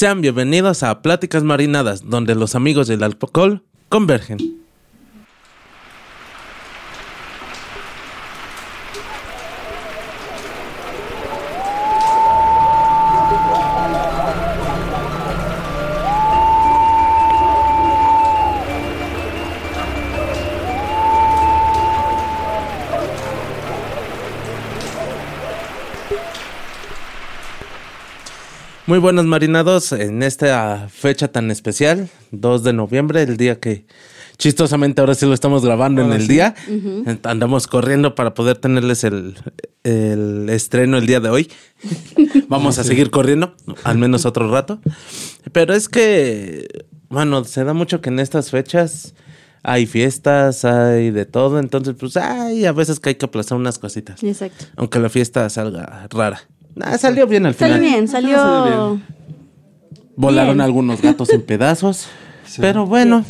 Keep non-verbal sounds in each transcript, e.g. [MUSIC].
Sean bienvenidos a Pláticas Marinadas, donde los amigos del alcohol convergen. Muy buenos marinados en esta fecha tan especial, 2 de noviembre, el día que chistosamente ahora sí lo estamos grabando en el día. Andamos corriendo para poder tenerles el, estreno el día de hoy. [LAUGHS] Vamos a seguir corriendo, al menos otro rato. Pero es que, bueno, se da mucho que en estas fechas hay fiestas, hay de todo, entonces pues hay a veces que hay que aplazar unas cositas. Exacto. Aunque la fiesta salga rara. Ah, salió bien al final. Salió bien, salió. Volaron algunos gatos en pedazos. Pero bueno.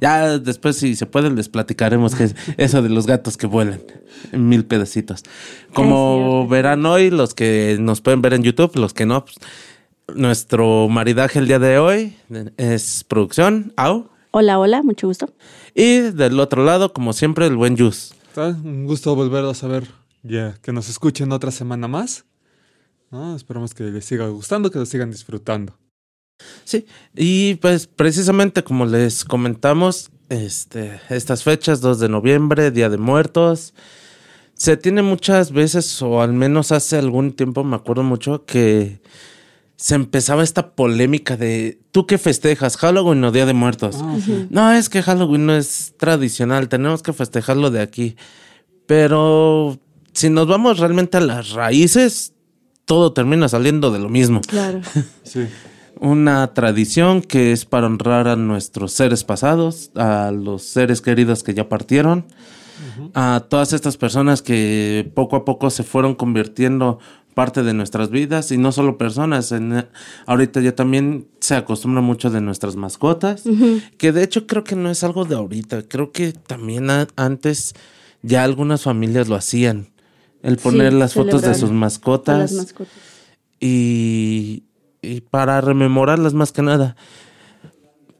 Ya después, si se puede, les platicaremos que es eso de los gatos que vuelan en mil pedacitos. Como verán hoy, los que nos pueden ver en YouTube, los que no, pues, nuestro maridaje el día de hoy es producción. Au. Hola, hola, mucho gusto. Y del otro lado, como siempre, el buen Jus. Un gusto volverlos a ver ya, que nos escuchen otra semana más. Esperamos que les siga gustando, que lo sigan disfrutando. Sí, y pues precisamente como les comentamos, este, estas fechas, 2 de noviembre, Día de Muertos, se tiene muchas veces, o al menos hace algún tiempo, me acuerdo mucho, que se empezaba esta polémica de ¿tú qué festejas? ¿Halloween o Día de Muertos? Ah, no, es que Halloween no es tradicional, tenemos que festejarlo de aquí. Pero si nos vamos realmente a las raíces, todo termina saliendo de lo mismo. Claro. [LAUGHS] sí. Una tradición que es para honrar a nuestros seres pasados, a los seres queridos que ya partieron, a todas estas personas que poco a poco se fueron convirtiendo parte de nuestras vidas y no solo personas. En, ahorita ya también se acostumbra mucho de nuestras mascotas, que de hecho creo que no es algo de ahorita, creo que también antes ya algunas familias lo hacían el poner las fotos de sus mascotas, Y, y, para rememorarlas más que nada.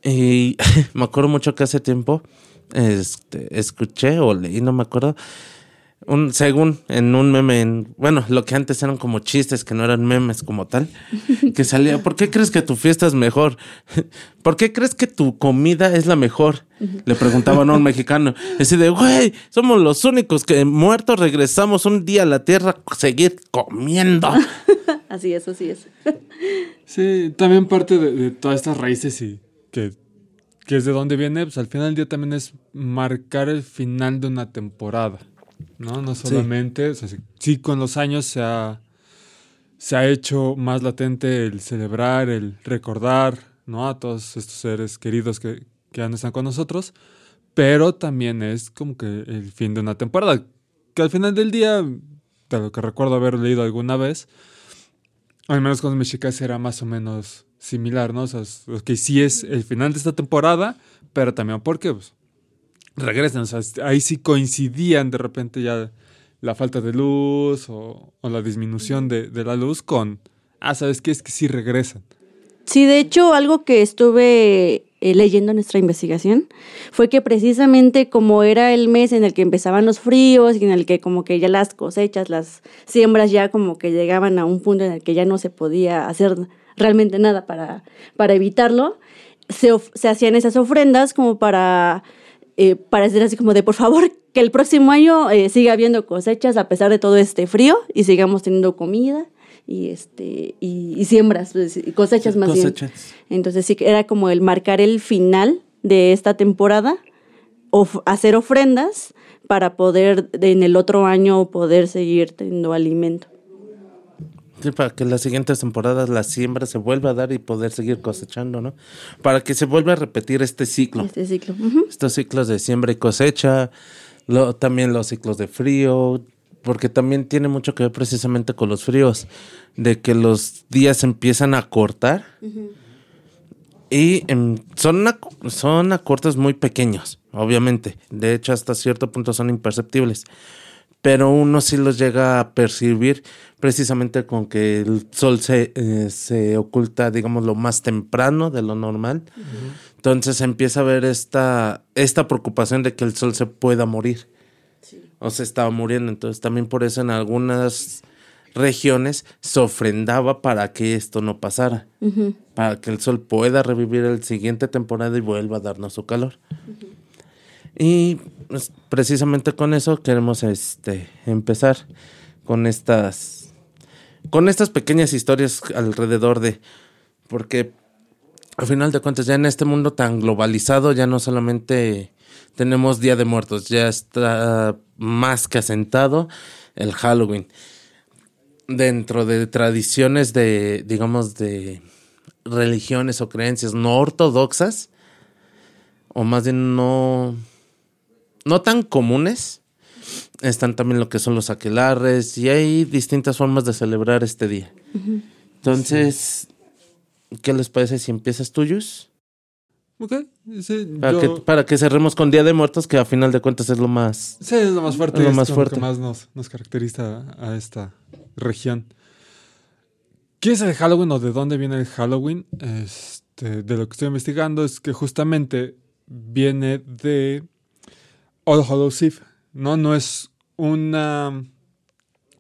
Y [LAUGHS] me acuerdo mucho que hace tiempo este, escuché o leí, no me acuerdo, un, según en un meme, bueno, lo que antes eran como chistes, que no eran memes como tal, que salía, ¿por qué crees que tu fiesta es mejor? [LAUGHS] ¿Por qué crees que tu comida es la mejor? Le preguntaban a un mexicano. Así de, güey, somos los únicos que muertos regresamos un día a la tierra a seguir comiendo. [LAUGHS] así es, así es. [LAUGHS] sí, también parte de, todas estas raíces y que, que es de dónde viene, pues al final del día también es marcar el final de una temporada. ¿No? No solamente, sí. con los años se ha, se ha hecho más latente el celebrar, el recordar, ¿no? A todos estos seres queridos que, que ya no están con nosotros, pero también es como que el fin de una temporada, que al final del día, de lo que recuerdo haber leído alguna vez, al menos con mis chicas era más o menos similar, ¿no? O sea, que sí es el final de esta temporada, pero también porque pues, regresan. O sea, ahí sí coincidían de repente ya la falta de luz o, la disminución de, la luz con, ah, ¿sabes qué? Es que sí regresan. Sí, de hecho, algo que estuve eh, leyendo en nuestra investigación fue que precisamente como era el mes en el que empezaban los fríos y en el que como que ya las cosechas, las siembras ya como que llegaban a un punto en el que ya no se podía hacer realmente nada para, para evitarlo, se, se hacían esas ofrendas como para eh, para decir así como de por favor que el próximo año eh, siga habiendo cosechas a pesar de todo este frío y sigamos teniendo comida y este y, siembras pues, y cosechas más bien. Entonces sí que era como el marcar el final de esta temporada o hacer ofrendas para poder en el otro año poder seguir teniendo alimento para que las siguientes temporadas la siembra se vuelva a dar y poder seguir cosechando, ¿no? Para que se vuelva a repetir este ciclo. Este ciclo. Estos ciclos de siembra y cosecha, también los ciclos de frío, porque también tiene mucho que ver precisamente con los fríos, de que los días empiezan a cortar y em, son, son acortes muy pequeños, obviamente. De hecho, hasta cierto punto son imperceptibles pero uno sí los llega a percibir precisamente con que el sol se, eh, se oculta, digamos, lo más temprano de lo normal. Entonces empieza a ver esta, esta preocupación de que el sol se pueda morir. O se estaba muriendo. Entonces también por eso en algunas regiones se ofrendaba para que esto no pasara. Para que el sol pueda revivir el siguiente temporada y vuelva a darnos su calor. Y pues, precisamente con eso queremos este, empezar con estas, con estas pequeñas historias alrededor de, porque al final de cuentas ya en este mundo tan globalizado ya no solamente tenemos Día de Muertos, ya está más que asentado el Halloween. Dentro de tradiciones de, digamos, de religiones o creencias no ortodoxas, o más bien no, no tan comunes. Están también lo que son los aquelarres y hay distintas formas de celebrar este día. Entonces, ¿qué les parece si empiezas tuyos? Ok, sí, Para, yo- que, para que cerremos con Día de Muertos, que a final de cuentas es lo más... Sí, es lo más fuerte. Es lo es más como fuerte. que más nos, nos caracteriza a esta región. ¿Qué es el Halloween o de dónde viene el Halloween? Este, de lo que estoy investigando es que justamente viene de All Hallows Eve. ¿no? no es una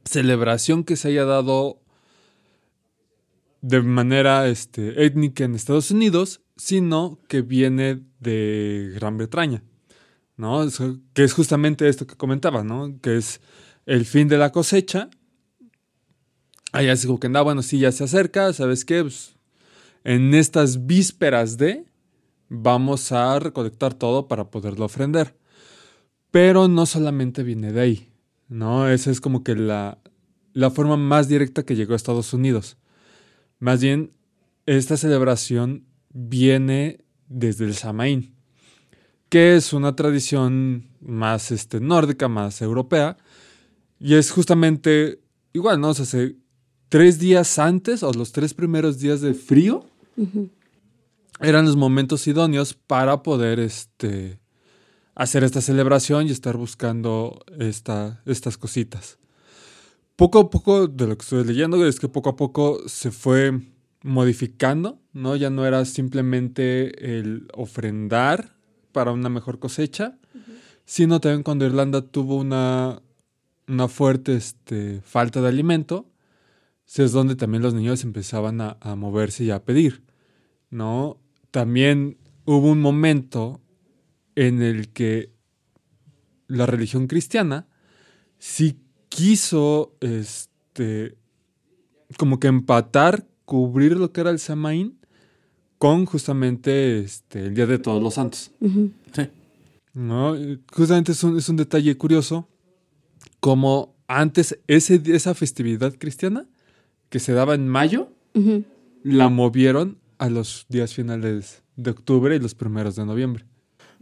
celebración que se haya dado de manera este, étnica en Estados Unidos, sino que viene de Gran Bretaña. ¿no? Que es justamente esto que comentaba, ¿no? Que es el fin de la cosecha. Allá es como que, no, bueno, sí, ya se acerca, ¿sabes qué? Pues, en estas vísperas de, vamos a recolectar todo para poderlo ofrendar. Pero no solamente viene de ahí, ¿no? Esa es como que la, la forma más directa que llegó a Estados Unidos. Más bien, esta celebración viene desde el Samaín que es una tradición más este, nórdica, más europea. Y es justamente igual, ¿no? O sea, se- tres días antes o los tres primeros días de frío eran los momentos idóneos para poder este, hacer esta celebración y estar buscando esta, estas cositas. Poco a poco, de lo que estoy leyendo, es que poco a poco se fue modificando, ¿no? Ya no era simplemente el ofrendar para una mejor cosecha, sino también cuando Irlanda tuvo una, una fuerte este, falta de alimento, es donde también los niños empezaban a, a moverse y a pedir, ¿no? También hubo un momento en el que la religión cristiana sí quiso, este, como que empatar, cubrir lo que era el Samaín con justamente este, el Día de Todos los Santos. Sí. ¿no? Justamente es un, es un detalle curioso como antes ese, esa festividad cristiana que se daba en mayo, la movieron a los días finales de octubre y los primeros de noviembre.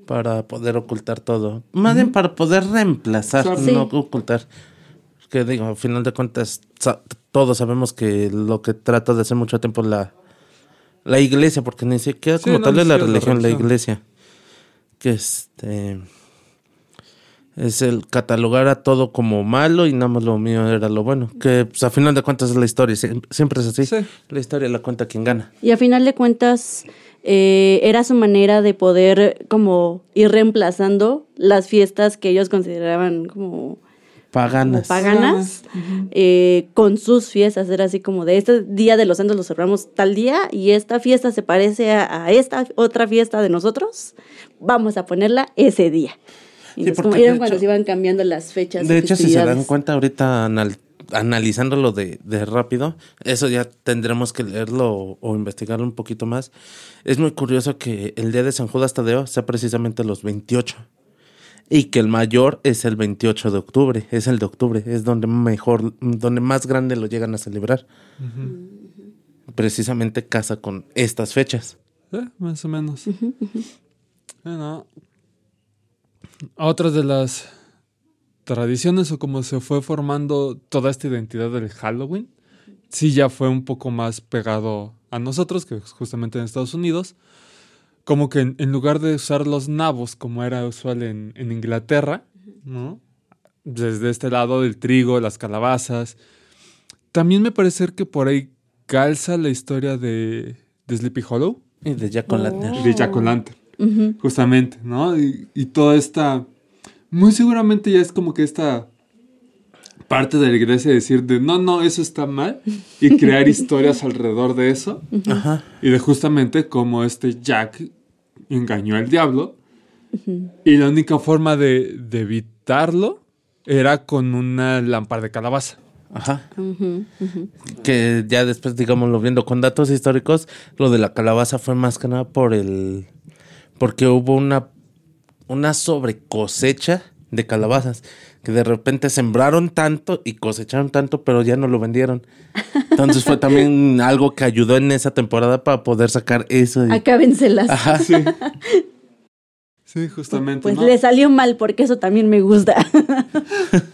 Para poder ocultar todo. Más bien para poder reemplazar, no ocultar. Que digo, al final de cuentas, sa- todos sabemos que lo que trata de hacer mucho tiempo la, la iglesia, porque ni siquiera Sí, como no, tal es la religión, la iglesia. Que este es el catalogar a todo como malo y nada más lo mío era lo bueno. Que pues, a final de cuentas es la historia, sie- siempre es así. Sí. La historia la cuenta quien gana. Y a final de cuentas, eh, era su manera de poder como ir reemplazando las fiestas que ellos consideraban como, como Paganas. eh, con sus fiestas. Era así como de este Día de los Santos lo celebramos tal día y esta fiesta se parece a, a esta otra fiesta de nosotros. Vamos a ponerla ese día. Y Sí, como de cuando hecho- se iban cambiando las fechas. De hecho, si se dan cuenta ahorita anal- analizándolo de, de rápido, eso ya tendremos que leerlo o, o investigarlo un poquito más. Es muy curioso que el día de San Judas Tadeo sea precisamente los 28 y que el mayor es el 28 de octubre, es el de octubre, es donde mejor, donde más grande lo llegan a celebrar. Precisamente casa con estas fechas. Eh, más o menos. Bueno, otras de las tradiciones o cómo se fue formando toda esta identidad del Halloween, sí ya fue un poco más pegado a nosotros, que justamente en Estados Unidos. Como que en, en lugar de usar los nabos como era usual en, en Inglaterra, ¿no? desde este lado del trigo, las calabazas. También me parece que por ahí calza la historia de, de Sleepy Hollow. Y de Jack O'Lantern. Y de Jack O'Lantern, justamente, ¿no? Y, y toda esta... Muy seguramente ya es como que esta parte de la iglesia decir de no, no, eso está mal y crear historias [LAUGHS] alrededor de eso. Ajá. Y de justamente cómo este Jack engañó al diablo. Y la única forma de, de evitarlo era con una lámpara de calabaza. Ajá. Que ya después, digámoslo viendo con datos históricos, lo de la calabaza fue más que nada por el. Porque hubo una, una sobrecosecha de calabazas. Que de repente sembraron tanto y cosecharon tanto, pero ya no lo vendieron. Entonces fue también [LAUGHS] algo que ayudó en esa temporada para poder sacar eso. de- Acábenselas. Ajá. Sí. Sí, justamente. Pues ¿no? le salió mal porque eso también me gusta. [LAUGHS]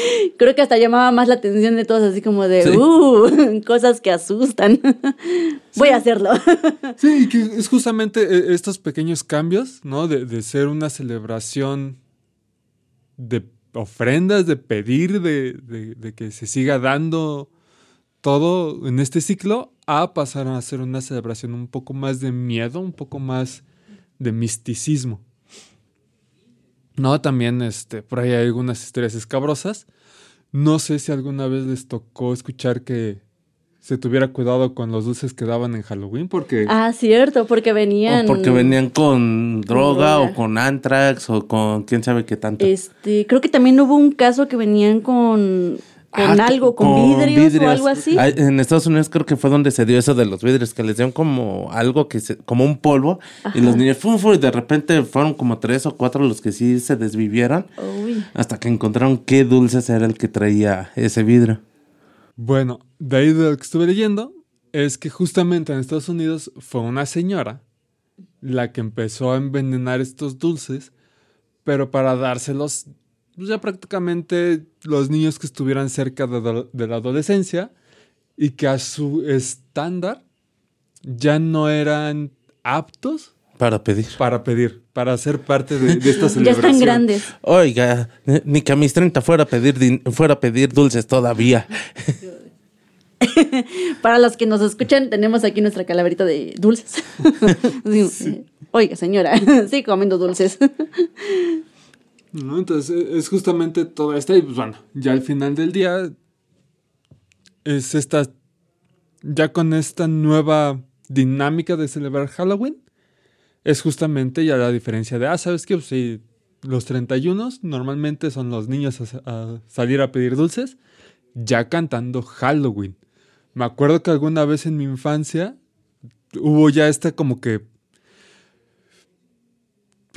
[LAUGHS] Creo que hasta llamaba más la atención de todos, así como de, Sí. uh, [LAUGHS] cosas que asustan. [LAUGHS] Voy a hacerlo. Sí, y que es justamente eh, estos pequeños cambios, ¿no? De, de ser una celebración de ofrendas, de pedir, de, de- de que se siga dando todo en este ciclo, a pasar a ser una celebración un poco más de miedo, un poco más de misticismo. No, también este, por ahí hay algunas historias escabrosas. No sé si alguna vez les tocó escuchar que se tuviera cuidado con los dulces que daban en Halloween, porque Ah, cierto, porque venían. O porque venían con droga o con antrax o con quién sabe qué tanto. Este, creo que también hubo un caso que venían con, con Ah, algo, con, vidrios, o algo así. En Estados Unidos creo que fue donde se dio eso de los vidrios, que les dieron como algo que se, como un polvo, y los niños fum, fum, y de repente fueron como tres o cuatro los que sí se desvivieron, Uy. hasta que encontraron qué dulces era el que traía ese vidrio. Bueno, de ahí de lo que estuve leyendo es que justamente en Estados Unidos fue una señora la que empezó a envenenar estos dulces, pero para dárselos pues, ya prácticamente los niños que estuvieran cerca de, la- de la adolescencia y que a su estándar ya no eran aptos Para pedir. para pedir, para ser parte de, de esta [LAUGHS] Ya están grandes. Oiga, ni que a mis 30 fuera a pedir, fuera a pedir dulces todavía. [LAUGHS] Para los que nos escuchan, tenemos aquí nuestra calaverita de dulces. [LAUGHS] Sí, eh, Oiga, señora, sí comiendo dulces. ¿No? Entonces e- es justamente todo esto y pues bueno, ya al final del día es esta, ya con esta nueva dinámica de celebrar Halloween, es justamente ya la diferencia de, ah, ¿sabes qué? Pues sí, los 31 normalmente son los niños a, a salir a pedir dulces, ya cantando Halloween. Me acuerdo que alguna vez en mi infancia hubo ya esta como que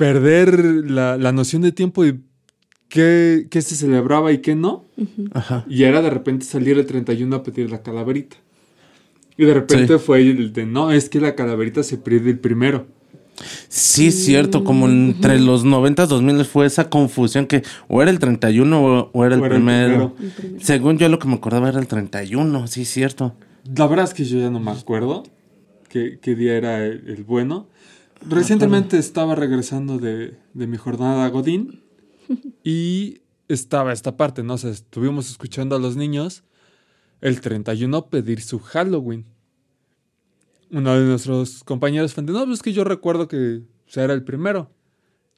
perder la, la noción de tiempo y qué, qué se celebraba y qué no. Ajá. Y era de repente salir el 31 a pedir la calaverita. Y de repente Sí. fue el de, no, es que la calaverita se pide el primero. Sí, es cierto, como entre los 90 y 2000 fue esa confusión que o era el 31 o, o era el O era el primero. primero. Según yo lo que me acordaba era el 31, sí, es cierto. La verdad es que yo ya no me acuerdo qué, qué día era el, el bueno. Recientemente estaba regresando de, de mi jornada a Godín y estaba esta parte, ¿no? O sea, estuvimos escuchando a los niños el 31 pedir su Halloween. Uno de nuestros compañeros fue de, no, pues es que yo recuerdo que o era el primero.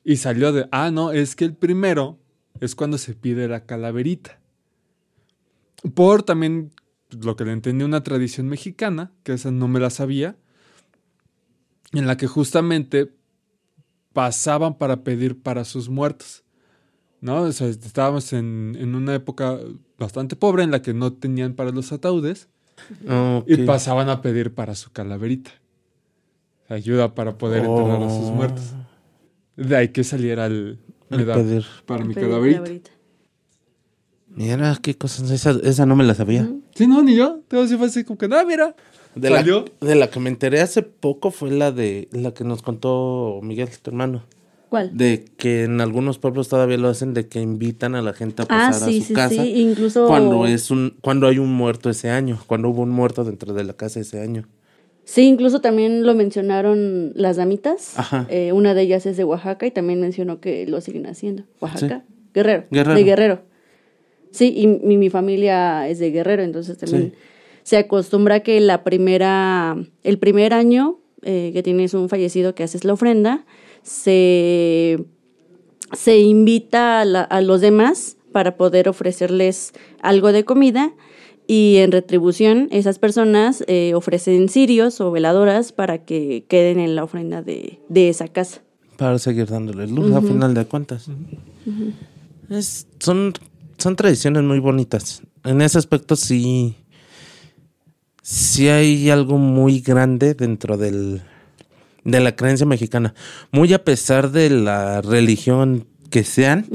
Y salió de, ah, no, es que el primero es cuando se pide la calaverita. Por también lo que le entendí una tradición mexicana, que esa no me la sabía, en la que justamente pasaban para pedir para sus muertos. ¿No? O sea, estábamos en, en una época bastante pobre en la que no tenían para los ataúdes y pasaban a pedir para su calaverita. Ayuda para poder enterrar a sus Oh. muertos. De ahí que saliera el, El pedir. para mi Pero calaverita. calaverita. Mira, qué cosas, esa, esa no me la sabía. Sí, no, ni yo. Todo así fue así como que, ah, mira. De la, Salió. de la que me enteré hace poco fue la de la que nos contó Miguel, tu hermano. ¿Cuál? De que en algunos pueblos todavía lo hacen de que invitan a la gente a Ah, pasar sí, a su sí, casa. sí. Incluso. Cuando es un, cuando hay un muerto ese año, cuando hubo un muerto dentro de la casa ese año. Sí, incluso también lo mencionaron las damitas. Ajá. Eh, una de ellas es de Oaxaca y también mencionó que lo siguen haciendo. Oaxaca. Sí. Guerrero. Guerrero. De Guerrero. Sí, y mi, mi familia es de Guerrero, entonces también Sí. Se acostumbra que la primera, el primer año eh, que tienes un fallecido que haces la ofrenda, se, se invita a, la- a los demás para poder ofrecerles algo de comida y en retribución esas personas eh, ofrecen cirios o veladoras para que queden en la ofrenda de, de esa casa. Para seguir dándole luz, a final de cuentas. Es- son, son tradiciones muy bonitas. En ese aspecto sí, sí hay algo muy grande dentro del, de la creencia mexicana. Muy a pesar de la religión que sean,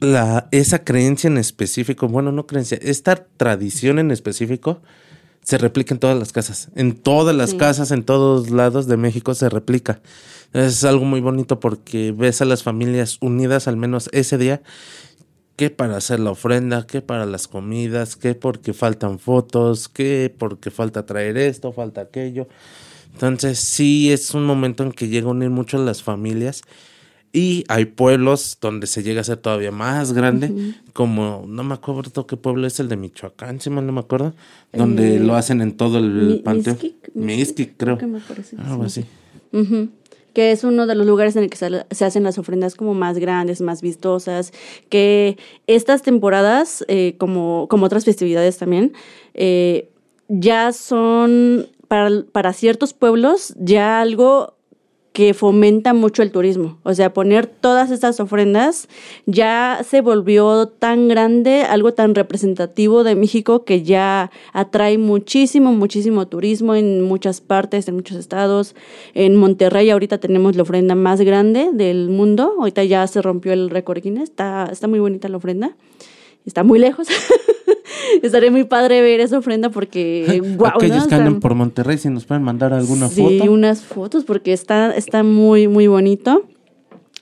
la, esa creencia en específico, bueno, no creencia, esta tradición en específico se replica en todas las casas. En todas las Sí. casas, en todos lados de México se replica. Es algo muy bonito porque ves a las familias unidas al menos ese día, que para hacer la ofrenda, que para las comidas, que porque faltan fotos, que porque falta traer esto, falta aquello. Entonces sí es un momento en que llega a unir mucho a las familias y hay pueblos donde se llega a ser todavía más grande, como no me acuerdo qué pueblo es el de Michoacán, si mal no me acuerdo, donde Eh, lo hacen en todo el Mi- panteón. Mixquic, creo. que me parece. Algo sí. así. Ujú. Que es uno de los lugares en el que se, hacen las ofrendas como más grandes, más vistosas. Que estas temporadas, eh, como, como otras festividades también, eh, ya son para, para ciertos pueblos ya algo que fomenta mucho el turismo. O sea, poner todas estas ofrendas ya se volvió tan grande, algo tan representativo de México que ya atrae muchísimo, muchísimo turismo en muchas partes, en muchos estados. En Monterrey ahorita tenemos la ofrenda más grande del mundo. Ahorita ya se rompió el récord Guinness. Está, está muy bonita la ofrenda. Está muy lejos. [LAUGHS] Estaría muy padre ver esa ofrenda porque, [LAUGHS] wow, Aquellos que andan por Monterrey, si nos pueden mandar alguna sí, foto. unas fotos porque está, está muy, muy bonito.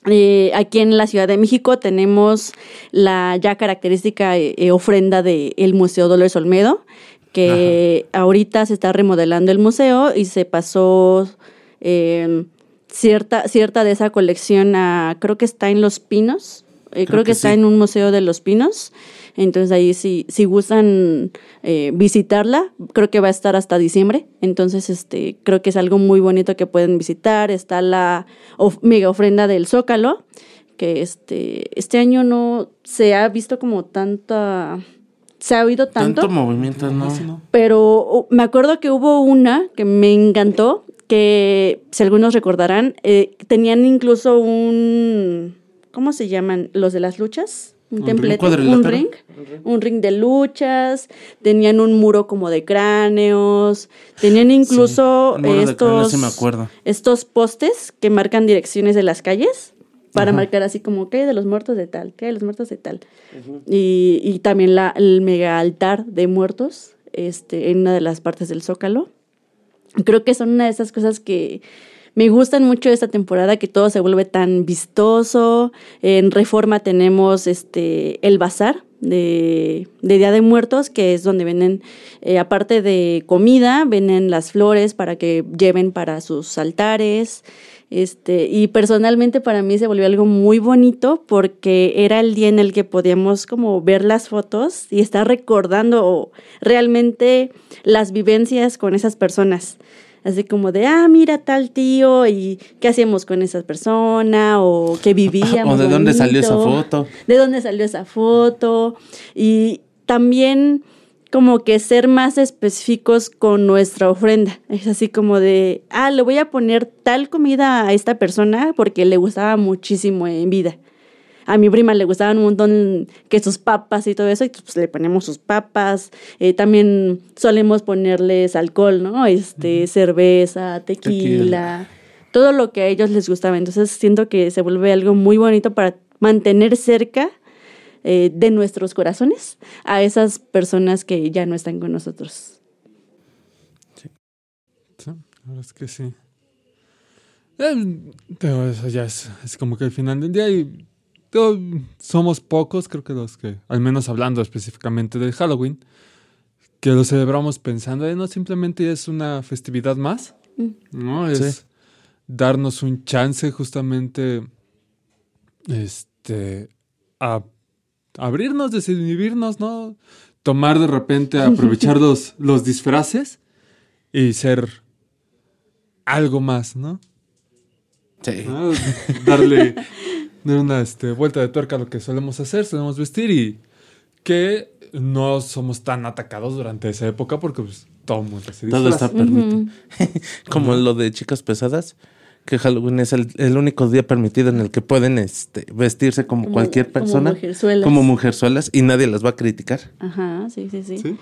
Eh, aquí en la Ciudad de México tenemos la ya característica eh, eh, ofrenda del Museo Dolores Olmedo, que ahorita se está remodelando el museo y se pasó eh, cierta, cierta de esa colección a, creo que está en Los Pinos, creo, Creo que, que está sí. en un museo de Los Pinos. Entonces ahí si, si gustan eh, visitarla, creo que va a estar hasta diciembre. Entonces este creo que es algo muy bonito que pueden visitar. Está la of- mega ofrenda del Zócalo, que este, este año no se ha visto como tanta... Se ha oído tanto, Tanto movimiento, ¿no? Pero uh, me acuerdo que hubo una que me encantó, que si algunos recordarán, eh, tenían incluso un... ¿Cómo se llaman? Los de las luchas. Un, Un templete, cuadrilátero. un ring, un ring de luchas, tenían un muro como de cráneos, tenían incluso estos, sí me acuerdo. estos postes que marcan direcciones de las calles para Ajá. marcar así como que de los muertos de tal, que de los muertos de tal. y, y también la, el mega altar de muertos este, en una de las partes del Zócalo. Creo que son una de esas cosas que me gustan mucho esta temporada, que todo se vuelve tan vistoso. En Reforma tenemos este el bazar de, de Día de Muertos, que es donde venden, eh, aparte de comida, venden las flores para que lleven para sus altares. Este, y personalmente para mí se volvió algo muy bonito porque era el día en el que podíamos como ver las fotos y estar recordando realmente las vivencias con esas personas. Así como de, ah, mira tal tío y qué hacíamos con esa persona o qué vivíamos. O de dónde salió esa foto. De dónde salió esa foto. Y también como que ser más específicos con nuestra ofrenda. Es así como de, ah, le voy a poner tal comida a esta persona porque le gustaba muchísimo en vida. A mi prima le gustaban un montón que sus papas y todo eso, y pues le ponemos sus papas. Eh, también solemos ponerles alcohol, ¿no? Este, cerveza, tequila, Tequila. todo lo que a ellos les gustaba. Entonces siento que se vuelve algo muy bonito para mantener cerca eh, de nuestros corazones a esas personas que ya no están con nosotros. Sí, la verdad es que sí. Eh, pero eso ya es, es como que el final del día y somos pocos, creo que los que, al menos hablando específicamente del Halloween, que lo celebramos pensando, eh, no simplemente es una festividad más, ¿no? Es Sí. darnos un chance justamente este, a abrirnos, desinhibirnos, ¿no? Tomar de repente, [LAUGHS] aprovechar los, los disfraces y ser algo más, ¿no? Sí. ¿no? Darle, [LAUGHS] dar una este, vuelta de tuerca a lo que solemos hacer, solemos vestir y que no somos tan atacados durante esa época porque pues, todo mundo se Todo está permitido. [LAUGHS] Como lo de chicas pesadas, que Halloween es el, el único día permitido en el que pueden este, vestirse como, Como- cualquier como persona. mujerzuelas. Como mujerzuelas y nadie las va a criticar. Ajá, sí, sí, sí. ¿Sí?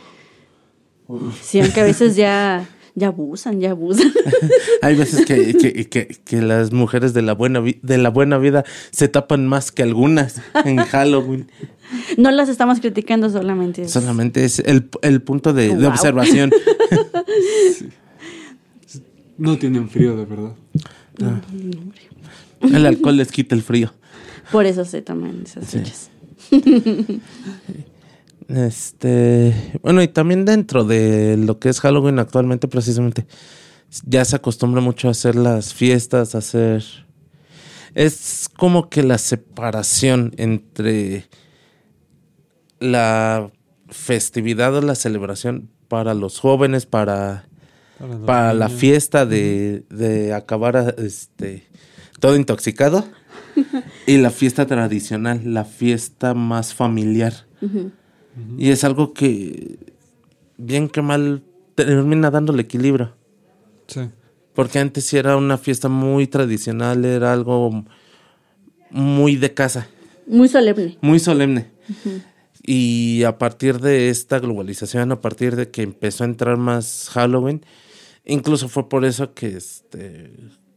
Sí, aunque a veces ya, ya abusan, ya abusan. [LAUGHS] Hay veces que, que, que- que las mujeres de la, buena vi- de la buena vida se tapan más que algunas en Halloween. No las estamos criticando solamente. es- Solamente es el, el punto de, de Wow. observación. [LAUGHS] No tienen frío, de verdad. El alcohol les quita el frío. Por eso se toman esas Sí. fechas. [LAUGHS] Este, bueno, y también dentro de lo que es Halloween actualmente, precisamente, ya se acostumbra mucho a hacer las fiestas, a hacer. Es como que la separación entre la festividad o la celebración para los jóvenes, para, Para, la fiesta de, de acabar a- este, todo intoxicado, [LAUGHS] y la fiesta tradicional, la fiesta más familiar. Y es algo que, bien que mal, termina dándole equilibrio. Sí. Porque antes sí era una fiesta muy tradicional, era algo muy de casa, Muy solemne. muy solemne. Y a partir de esta globalización, a partir de que empezó a entrar más Halloween, incluso fue por eso que, este,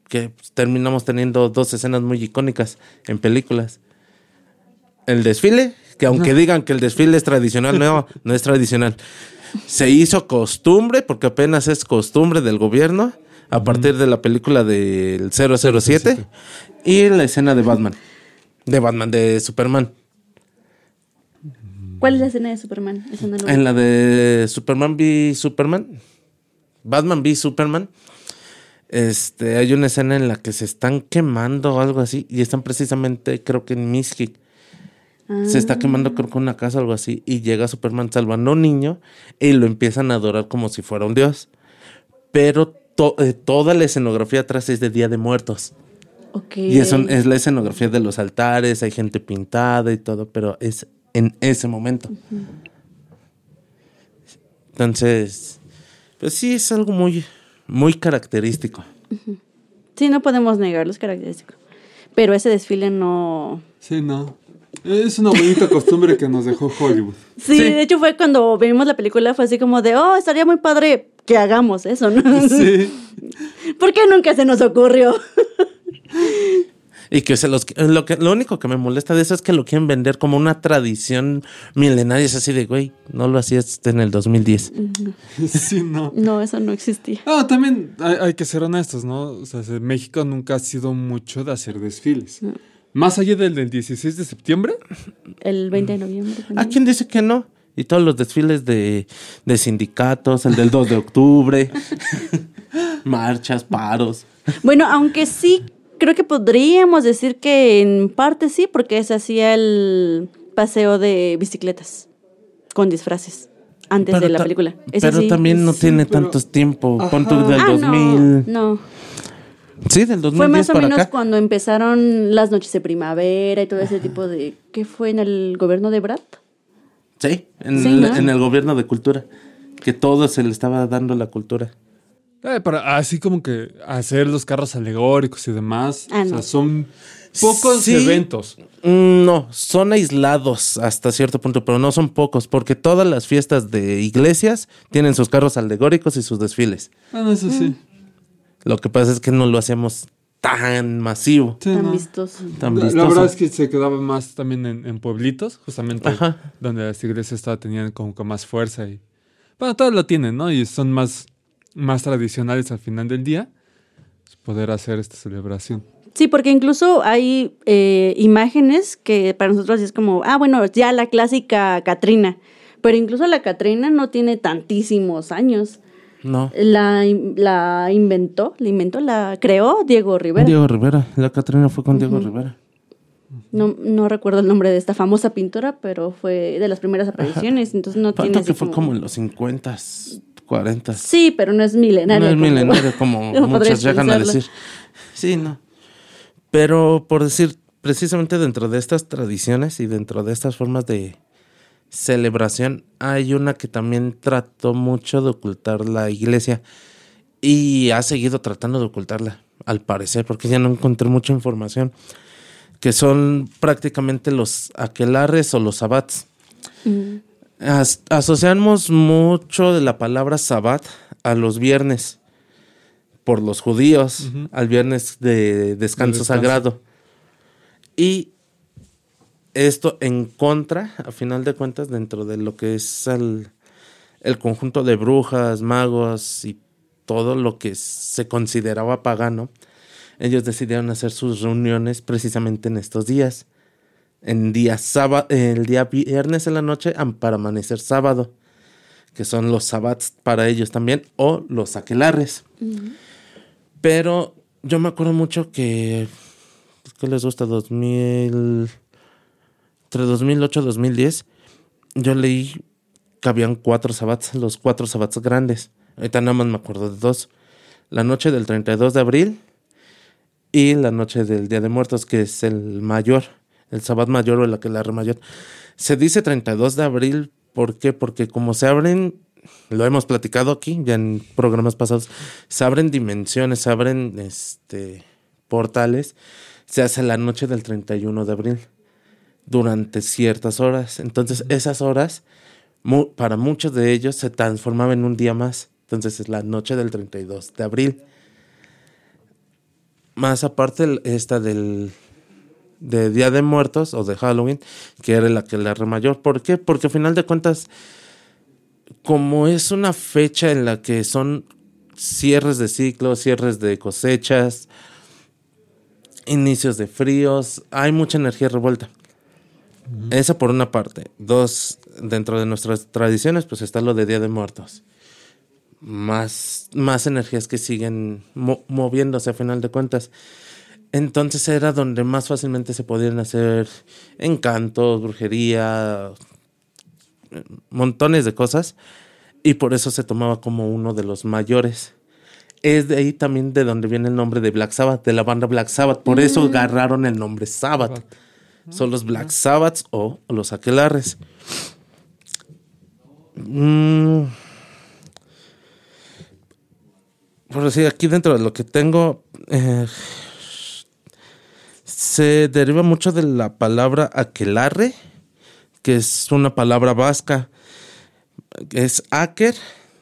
que terminamos teniendo dos escenas muy icónicas en películas. El desfile, que aunque digan que el desfile es tradicional, no, no es tradicional. Se hizo costumbre, porque apenas es costumbre del gobierno, a partir de la película del 007 y la escena de Batman. De Batman, de Superman. ¿Cuál es la escena de Superman? Esa no lo vi. En la de Superman v Superman, Batman v Superman, este, hay una escena en la que se están quemando o algo así, y están precisamente, creo que en Se está quemando, creo que una casa o algo así, y llega Superman salvando a un niño y lo empiezan a adorar como si fuera un dios. Pero to- eh, toda la escenografía atrás es de Día de Muertos. Ok. Y eso es la escenografía de los altares, hay gente pintada y todo, pero es en ese momento. Entonces, pues sí, es algo muy, muy característico. Sí, no podemos negar los característicos. Pero ese desfile no... Sí, no. Es una bonita costumbre que nos dejó Hollywood. Sí, Sí. de hecho fue cuando vimos la película, fue así como de, oh, estaría muy padre que hagamos eso, ¿no? Sí. [LAUGHS] ¿Por qué nunca se nos ocurrió? Y que se los lo que lo único que me molesta de eso es que lo quieren vender como una tradición milenaria, es así de, güey, no lo hacías en el 2010. [LAUGHS] Sí, no. No, eso no existía. Ah, también hay, hay que ser honestos, ¿no? O sea, México nunca ha sido mucho de hacer desfiles. Más allá del del 16 de septiembre, El 20 de noviembre. ¿A quién dice que no? Y todos los desfiles de, de sindicatos, el del 2 de octubre, [LAUGHS] marchas, paros. Bueno, aunque sí, creo que podríamos decir que en parte sí, porque se hacía el paseo de bicicletas con disfraces antes de la película. Pero sí. también no Sí, tiene pero- tantos tiempo. Pon del Ah, 2000. no, no. Sí, del 2010 Fue más o para menos acá. cuando empezaron las noches de primavera y todo ese tipo de... ¿Qué fue en el gobierno de Brad? Sí, en, Sí, el, ¿no? en el gobierno de cultura. Que todo se le estaba dando la cultura. eh, para así como que hacer los carros alegóricos y demás. Ah, o sea, son pocos Sí. eventos. Mm, No, son aislados hasta cierto punto, pero no son pocos, porque todas las fiestas de iglesias tienen sus carros alegóricos y sus desfiles. Bueno, eso sí. Lo que pasa es que no lo hacemos tan masivo, Sí, Tan no. vistoso. tan La- vistoso. La verdad es que se quedaba más también en, en pueblitos, justamente Ajá. donde las iglesias todavía tenían como con más fuerza y bueno, todas lo tienen, ¿no? Y son más, más tradicionales al final del día pues, poder hacer esta celebración. Sí, porque incluso hay eh, imágenes que para nosotros es como, ah, bueno, ya la clásica Catrina. Pero incluso la Catrina no tiene tantísimos años. No. La, la inventó, la inventó, la creó Diego Rivera. Diego Rivera, la Catrina fue con Diego Rivera. No, no recuerdo el nombre de esta famosa pintora, pero fue de las primeras apariciones, entonces no tiene... Que fue como en los 50, 40. Sí, pero no es milenario. No es como- milenario [LAUGHS] como podrías llegan a decir. Sí, no. Pero por decir, precisamente dentro de estas tradiciones y dentro de estas formas de celebración, hay una que también trató mucho de ocultar la iglesia y ha seguido tratando de ocultarla, al parecer, porque ya no encontré mucha información, que son prácticamente los aquelarres o los sabbats. Mm. As- asociamos mucho de la palabra sabbat a los viernes por los judíos, al viernes de descanso, descanso. sagrado. Y esto en contra, a final de cuentas, dentro de lo que es el, el conjunto de brujas, magos y todo lo que se consideraba pagano, ellos decidieron hacer sus reuniones precisamente en estos días. En día sábado, el día viernes en la noche para amanecer sábado, que son los sabbats para ellos también, o los aquelarres. Pero yo me acuerdo mucho que, ¿qué les gusta? 2000, entre 2008 y 2010, yo leí que habían cuatro sabbats, los cuatro sabbats grandes. Ahorita nada más me acuerdo de dos. La noche del 32 de abril y la noche del Día de Muertos, que es el mayor, el sabbat mayor o el aquelarre mayor. Se dice 32 de abril, ¿por qué? Porque como se abren, lo hemos platicado aquí, ya en programas pasados, se abren dimensiones, se abren este, portales, se hace la noche del 31 de abril, durante ciertas horas. Entonces, esas horas, mu- para muchos de ellos, se transformaba en un día más. Entonces, es la noche del 32 de abril. Más aparte, esta del de Día de Muertos o de Halloween, que era la que la mayor. ¿Por qué? Porque al final de cuentas, como es una fecha en la que son cierres de ciclos, cierres de cosechas, inicios de fríos, hay mucha energía revuelta. Esa por una parte. Dos, dentro de nuestras tradiciones, pues está lo de Día de Muertos. Más, más energías que siguen mo- moviéndose a final de cuentas. Entonces era donde más fácilmente se podían hacer encantos, brujería, montones de cosas. Y por eso se tomaba como uno de los mayores. Es de ahí también de donde viene el nombre de Black Sabbath, de la banda Black Sabbath. Por eso agarraron el nombre Sabbath. Son los Black Sabbaths o los aquelarres. Mm. Por decir, aquí dentro de lo que tengo, eh, se deriva mucho de la palabra aquelarre, que es una palabra vasca. Es aker,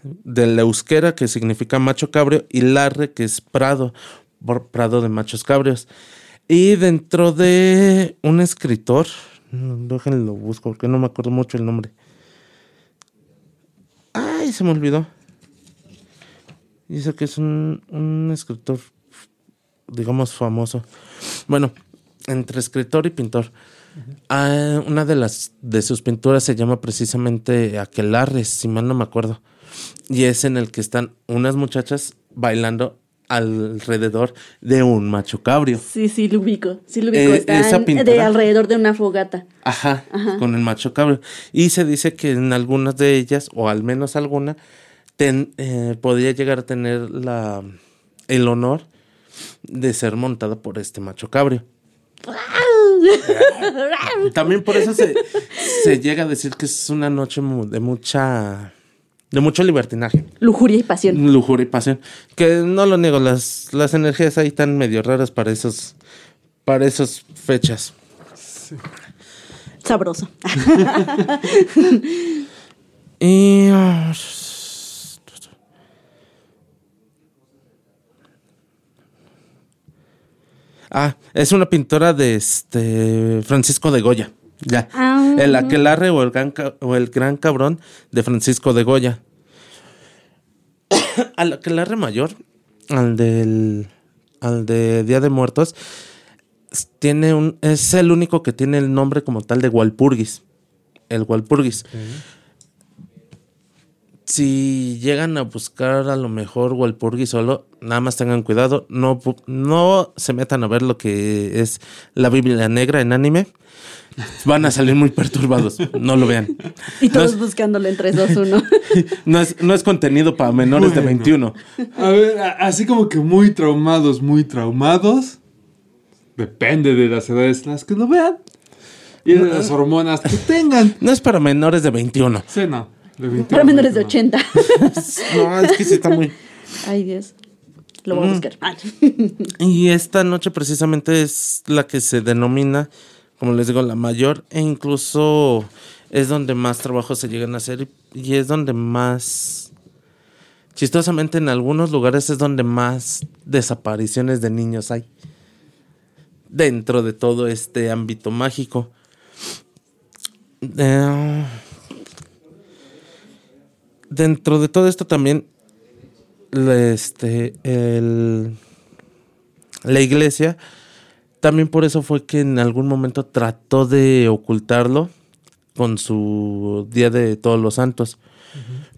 del euskera, que significa macho cabrio, y larre, que es prado, por prado de machos cabrios. Y dentro de un escritor, mm, déjenlo busco porque no me acuerdo mucho el nombre. Ay, se me olvidó. Dice que es un, un escritor, digamos, famoso. Bueno, entre escritor y pintor. Ah, una de las de sus pinturas se llama precisamente Aquelarres, si mal no me acuerdo. Y es en el que están unas muchachas bailando alrededor de un macho cabrio. Sí, sí, lo ubico. Sí, lo ubico. Eh, Está esa en- pintura. de alrededor de una fogata. Ajá, con el macho cabrio. Y se dice que en algunas de ellas, o al menos alguna, ten- eh, podría llegar a tener la, el honor de ser montada por este macho cabrio. [LAUGHS] También por eso se, se llega a decir que es una noche de mucha de mucho libertinaje, Lujuria y pasión. lujuria y pasión. Que no lo niego, las, las energías ahí están medio raras para esos para esas fechas. Sabroso. [LAUGHS] Y. ah, Ah, es una pintora de este Francisco de Goya. Ya. Ah. el aquelarre o el, gran, o el gran cabrón de Francisco de Goya. [COUGHS] al aquelarre mayor, al del. al de Día de Muertos, tiene un. es el único que tiene el nombre como tal de Walpurgis. El Walpurgis. si llegan a buscar a lo mejor Walpurgi solo, nada más tengan cuidado, no, no se metan a ver lo que es la Biblia negra en anime. Van a salir muy perturbados, no lo vean. Y todos buscándolo en 3, 2, 1. no, es, no es contenido para menores de 21. A ver, así como que muy traumados, muy traumados. Depende de las edades las que lo vean. Y de las hormonas que tengan. No es para menores de 21. Sí, no. Para menores de 80. [LAUGHS] no, es que sí está muy. Ay, Dios. Lo voy a buscar. y esta noche precisamente es la que se denomina como les digo, la mayor e incluso es donde más trabajo se llegan a hacer y es donde más, chistosamente en algunos lugares es donde más desapariciones de niños hay dentro de todo este ámbito mágico. Eh, dentro de todo esto también este, la iglesia también por eso fue que en algún momento trató de ocultarlo con su Día de Todos los Santos.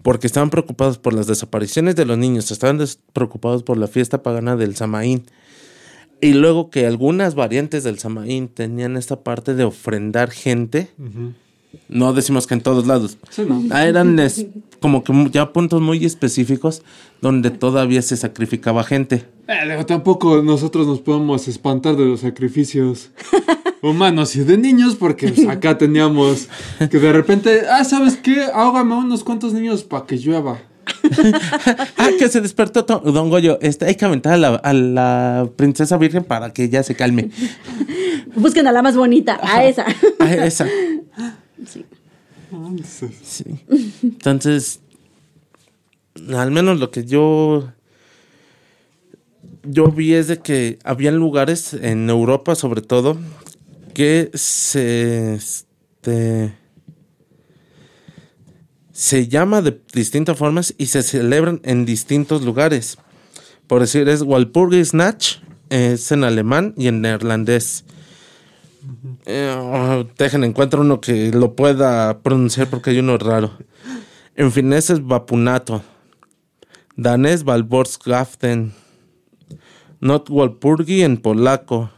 Porque estaban preocupados por las desapariciones de los niños, estaban preocupados por la fiesta pagana del Samaín. Y luego que algunas variantes del Samaín tenían esta parte de ofrendar gente. No decimos que en todos lados. Ah, eran [LAUGHS] como que ya puntos muy específicos donde todavía se sacrificaba gente. Eh, tampoco nosotros nos podemos espantar de los sacrificios [LAUGHS] humanos y de niños porque pues, acá teníamos que de repente, ah, ¿sabes qué? Ahógame unos cuantos niños para que llueva. [LAUGHS] ah, que se despertó Don Goyo. Este, hay que aventar a la, a la, princesa virgen para que ya se calme. [LAUGHS] Busquen a la más bonita, a esa. A esa. Sí. Entonces, al menos lo que yo yo vi es de que había lugares en Europa sobre todo que se este, se llama de distintas formas y se celebran en distintos lugares. Por decir, es Walpurgisnacht, es en alemán y en neerlandés. Eh, dejen, encuentro uno que lo pueda pronunciar porque hay uno raro. En finés es Vapunato. Danés Valborgsgaften. Not Walpurgi en polaco.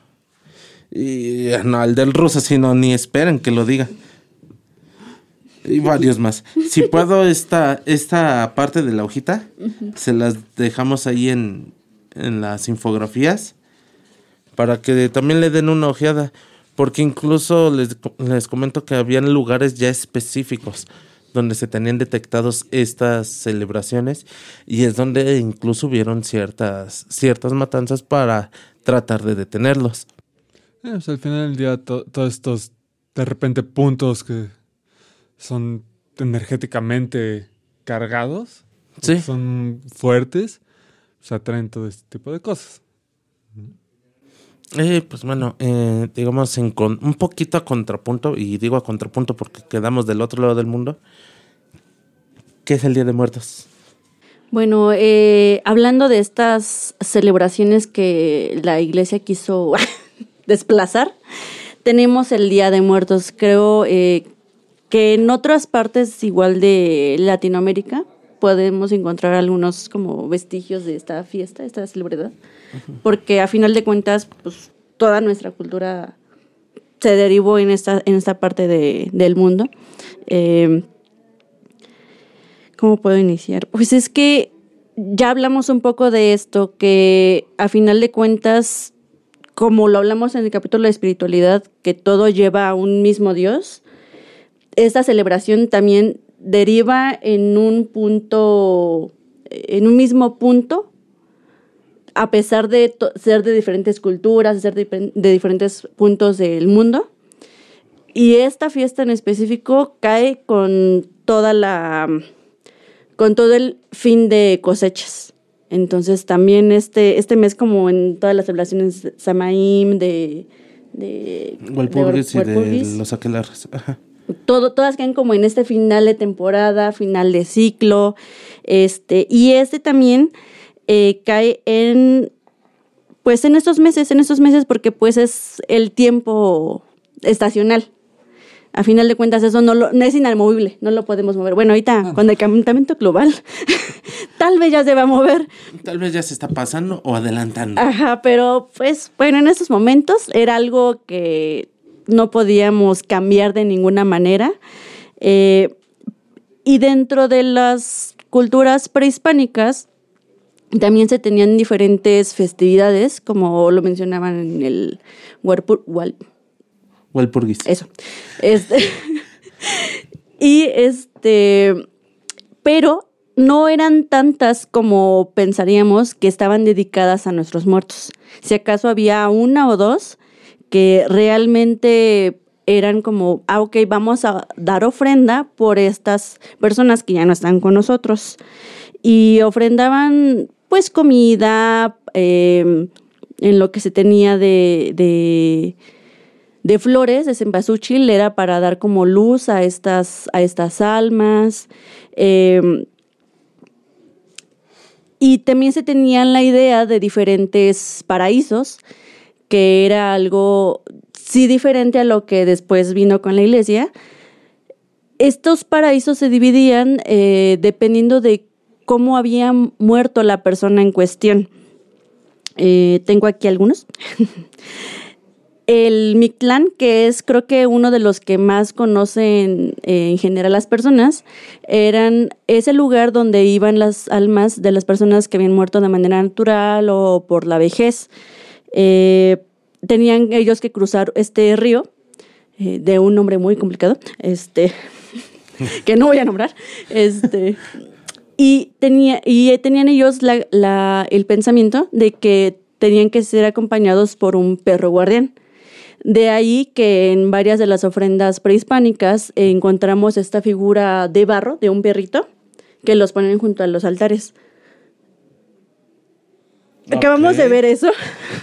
Y no, el del ruso, si no, ni esperen que lo diga. Y varios más. Si puedo, esta, esta parte de la hojita, se las dejamos ahí en, en las infografías para que también le den una ojeada porque incluso les, les comento que habían lugares ya específicos donde se tenían detectados estas celebraciones y es donde incluso hubieron ciertas, ciertas matanzas para tratar de detenerlos. Eh, pues, al final del día todos estos de repente puntos que son energéticamente cargados, son fuertes, se atraen todo este tipo de cosas. Eh, pues bueno, eh, digamos en con, un poquito a contrapunto, y digo a contrapunto porque quedamos del otro lado del mundo, ¿qué es el Día de Muertos? Bueno, eh, hablando de estas celebraciones que la iglesia quiso [LAUGHS] desplazar, tenemos el Día de Muertos. Creo eh, que en otras partes igual de Latinoamérica podemos encontrar algunos como vestigios de esta fiesta, esta celebridad porque a final de cuentas, pues toda nuestra cultura se derivó en esta, en esta parte de, del mundo. Eh, ¿Cómo puedo iniciar? Pues es que ya hablamos un poco de esto, que a final de cuentas, como lo hablamos en el capítulo de espiritualidad, que todo lleva a un mismo Dios, esta celebración también deriva en un punto, en un mismo punto a pesar de ser de diferentes culturas, ser de, diferentes puntos del mundo. Y esta fiesta en específico cae con toda la con todo el fin de cosechas. Entonces también este, este mes, como en todas las celebraciones Samaim, de, de, y de los aquelarres. Todo, todas caen como en este final de temporada, final de ciclo. Este, y este también eh, cae en, pues en estos meses, en estos meses porque pues es el tiempo estacional. A final de cuentas eso no, lo, es inamovible, no lo podemos mover. Bueno, ahorita Ah. con el calentamiento global, [LAUGHS] tal vez ya se va a mover. Tal vez ya se está pasando o adelantando. Ajá, pero pues bueno, en esos momentos era algo que no podíamos cambiar de ninguna manera. Eh, y dentro de las culturas prehispánicas también se tenían diferentes festividades, como lo mencionaban en el Walpurgis. eso. Este, [LAUGHS] y este, pero no eran tantas como pensaríamos que estaban dedicadas a nuestros muertos. Si acaso había una o dos que realmente eran como, ah, ok, vamos a dar ofrenda por estas personas que ya no están con nosotros. Y ofrendaban pues comida, eh, en lo que se tenía de, de, flores de cempasúchil era para dar como luz a estas, a estas almas. eh, y también se tenían la idea de diferentes paraísos, que era algo sí diferente a lo que después vino con la iglesia. Estos paraísos se dividían eh, dependiendo de cómo había muerto la persona en cuestión. Eh, tengo aquí algunos. [LAUGHS] El Mictlán, que es creo que uno de los que más conocen eh, en general las personas, eran ese lugar donde iban las almas de las personas que habían muerto de manera natural o por la vejez. Eh, tenían ellos que cruzar este río de un nombre muy complicado, este, [LAUGHS] que no voy a nombrar, este, y, tenía, y tenían ellos la- la- el pensamiento de que tenían que ser acompañados por un perro guardián. De ahí que en varias de las ofrendas prehispánicas eh, encontramos esta figura de barro de un perrito que los ponen junto a los altares. Acabamos de ver eso. [LAUGHS]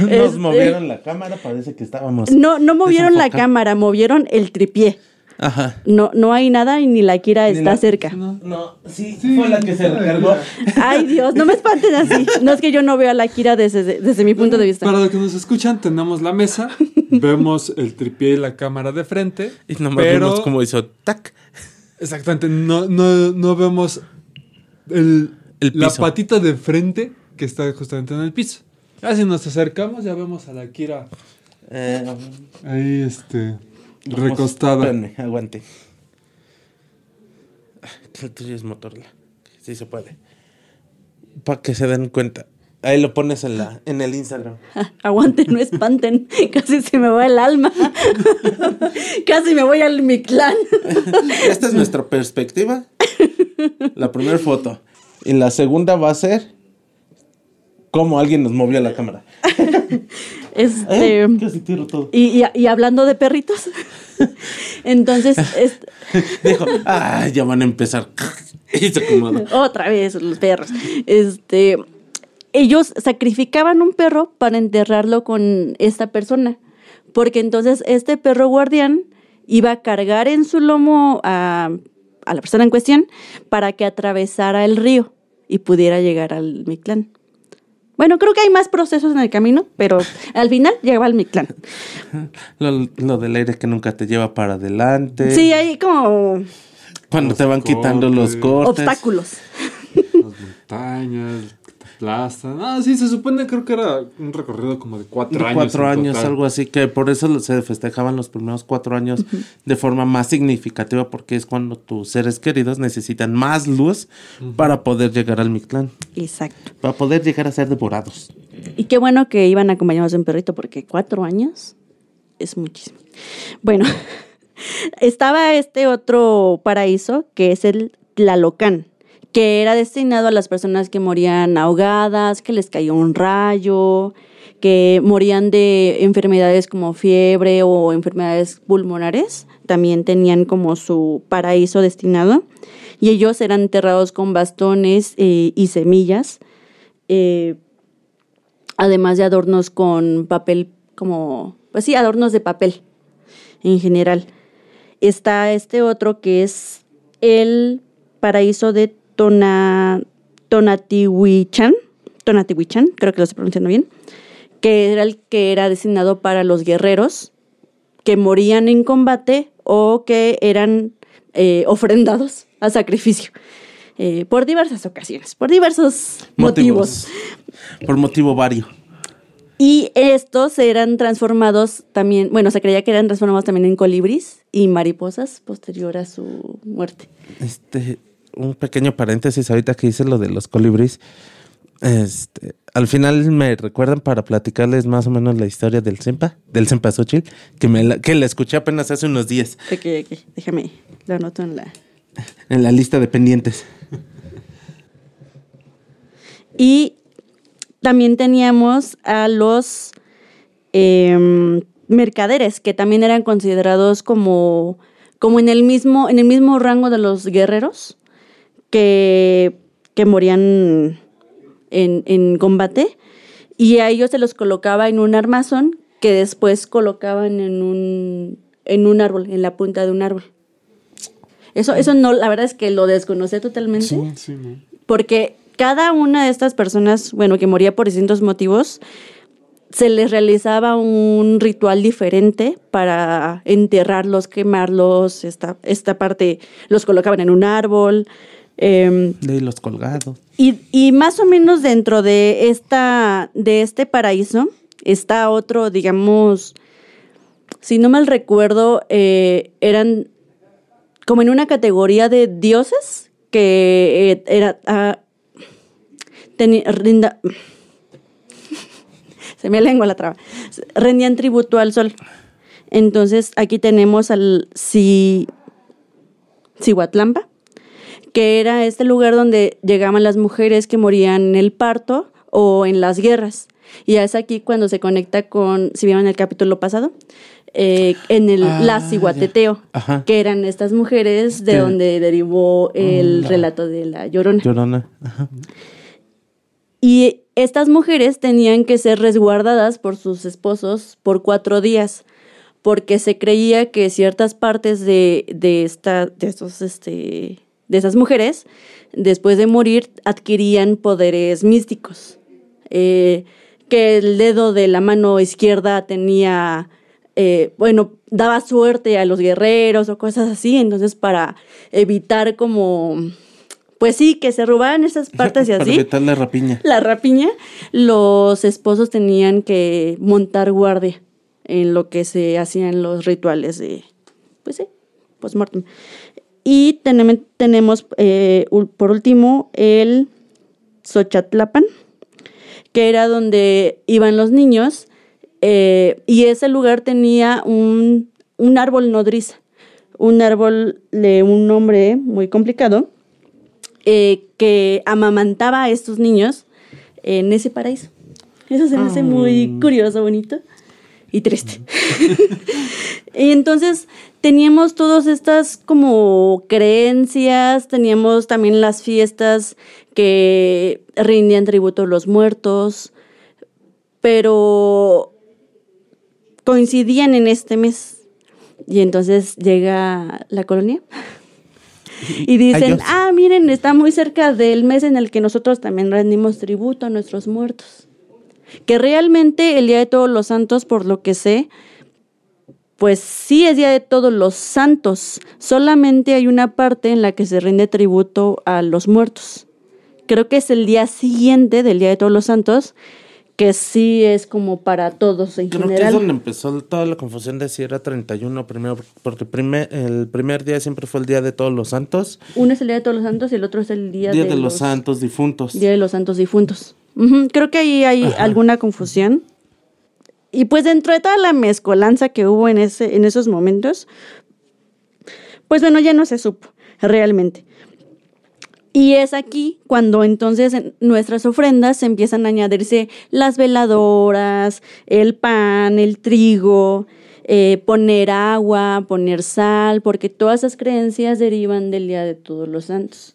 Nos Este- movieron la cámara, parece que estábamos. No, no movieron la cámara, movieron el tripié. Ajá. No, no hay nada y ni la Kira Ni está la- cerca. No, sí, fue la que se recargó. Ay, Dios, no me espanten así. No es que yo no veo a la Kira desde, desde mi punto de vista. Para los que nos escuchan, tenemos la mesa, vemos el tripié y la cámara de frente. Y nomás pero vemos cómo hizo tac. Exactamente, no, no, no vemos el, El la patita de frente que está justamente en el piso. Ya si nos acercamos, ya vemos a la Kira Eh, ahí, este, vamos, recostada. Aguante. Ah, el tuyo es motorla. Sí se puede. Para que se den cuenta. Ahí lo pones en, la, en el Instagram. [LAUGHS] Aguanten, no espanten. [LAUGHS] Casi se me va el alma. [LAUGHS] Casi me voy al Mictlán. Esta es nuestra perspectiva. La primera foto. Y la segunda va a ser cómo alguien nos movió la cámara. Este. Eh, Casi tiro todo. Y, y- y hablando de perritos. [LAUGHS] Entonces, es- [LAUGHS] Dijo, ah, ya van a empezar. [LAUGHS] Otra vez los perros. Este, ellos sacrificaban un perro para enterrarlo con esta persona, porque entonces este perro guardián iba a cargar en su lomo a, a la persona en cuestión para que atravesara el río y pudiera llegar al Mictlán. Bueno, creo que hay más procesos en el camino, pero al final llegaba al Mictlán. Lo, lo del aire que nunca te lleva para adelante. Sí, hay como Cuando Los te van quitando los cortes. obstáculos. Las montañas, aplastan. Ah, sí, se supone, creo que era un recorrido como de cuatro De años. cuatro años, total. algo así, que por eso se festejaban los primeros cuatro años de forma más significativa, porque es cuando tus seres queridos necesitan más luz para poder llegar al Mictlán, Exacto. para poder llegar a ser devorados. Y qué bueno que iban acompañados de un perrito, porque cuatro años es muchísimo. Bueno, [LAUGHS] estaba este otro paraíso, que es el Tlalocán, que era destinado a las personas que morían ahogadas, que les cayó un rayo, que morían de enfermedades como fiebre o enfermedades pulmonares. También tenían como su paraíso destinado. Y ellos eran enterrados con bastones eh, y semillas. eh, además de adornos con papel como, pues sí, adornos de papel en general. Está este otro que es el paraíso de Tona, Tonatihuichan, Tonatihuichan, creo que lo estoy pronunciando bien, que era el que era designado para los guerreros que morían en combate o que eran eh, ofrendados a sacrificio. Eh, por diversas ocasiones, por diversos motivos. Por motivo vario. Y estos eran transformados también, bueno, se creía que eran transformados también en colibris y mariposas posterior a su muerte. Este, un pequeño paréntesis ahorita que dice lo de los colibris. Este, al final me recuerdan para platicarles más o menos la historia del Sempa, del Cempasúchil, que me la, que la escuché apenas hace unos días. Ok, ok, déjame, lo anoto en la... En la lista de pendientes. Y también teníamos a los em, mercaderes, que también eran considerados como, como en, el mismo, en el mismo rango de los guerreros que, que morían en, en combate. Y a ellos se los colocaba en un armazón que después colocaban en un, en un árbol, en la punta de un árbol. Eso, eso no, la verdad es que lo desconocí totalmente. Sí, sí, no. Porque cada una de estas personas, bueno, que moría por distintos motivos, se les realizaba un ritual diferente para enterrarlos, quemarlos, esta, esta parte los colocaban en un árbol. Em, De los colgados. y, y más o menos dentro de, esta, de este paraíso está otro, digamos, si no mal recuerdo, eh, eran como en una categoría de dioses que eh, era... ah, rinda- [LAUGHS] se me lengua la traba. Rendían tributo al sol. Entonces aquí tenemos al Si- Cihuatlampa, que era este lugar donde llegaban las mujeres que morían en el parto o en las guerras. Y es aquí cuando se conecta con, si vieron el capítulo pasado, eh, en el Ah, que eran estas mujeres de donde derivó el la- relato de la llorona. Llorona. Ajá. Y estas mujeres tenían que ser resguardadas por sus esposos por cuatro días, porque se creía que ciertas partes de, de, esta, de, estos, este, de esas mujeres, después de morir, adquirían poderes místicos. Eh, que el dedo de la mano izquierda tenía, eh, bueno, daba suerte a los guerreros o cosas así, entonces para evitar como, pues sí, que se robaran esas [LAUGHS] partes y Para así evitar la rapiña. la rapiña, los esposos tenían que montar guardia en lo que se hacían los rituales de, pues sí, postmortem. Y tenemos, tenemos eh, por último el Xochitlapan, que era donde iban los niños, eh, y ese lugar tenía un, un árbol nodriza, un árbol de un nombre muy complicado, eh, que amamantaba a estos niños en ese paraíso. Eso se me hace muy curioso, bonito y triste. [LAUGHS] y entonces teníamos todas estas como creencias, teníamos también las fiestas que rindían tributo a los muertos, pero coincidían en este mes. Y entonces llega la colonia [LAUGHS] y dicen, ah, miren, está muy cerca del mes en el que nosotros también rendimos tributo a nuestros muertos. Que realmente el Día de Todos los Santos, por lo que sé, pues sí es Día de Todos los Santos. Solamente hay una parte en la que se rinde tributo a los muertos. Creo que es el día siguiente del Día de Todos los Santos, que sí es como para todos en Creo que es general. donde empezó toda la confusión de si era 31 primero, porque primer, el primer día siempre fue el Día de Todos los Santos, Uno es el Día de Todos los Santos y el otro es el Día, Día de, los, Santos Difuntos. Día de los Santos Difuntos. Creo que ahí hay alguna confusión. Y pues dentro de toda la mezcolanza que hubo en, ese, en esos momentos, pues bueno, ya no se supo realmente. Y es aquí cuando entonces en nuestras ofrendas empiezan a añadirse las veladoras, el pan, el trigo, eh, poner agua, poner sal, porque todas esas creencias derivan del Día de Todos los Santos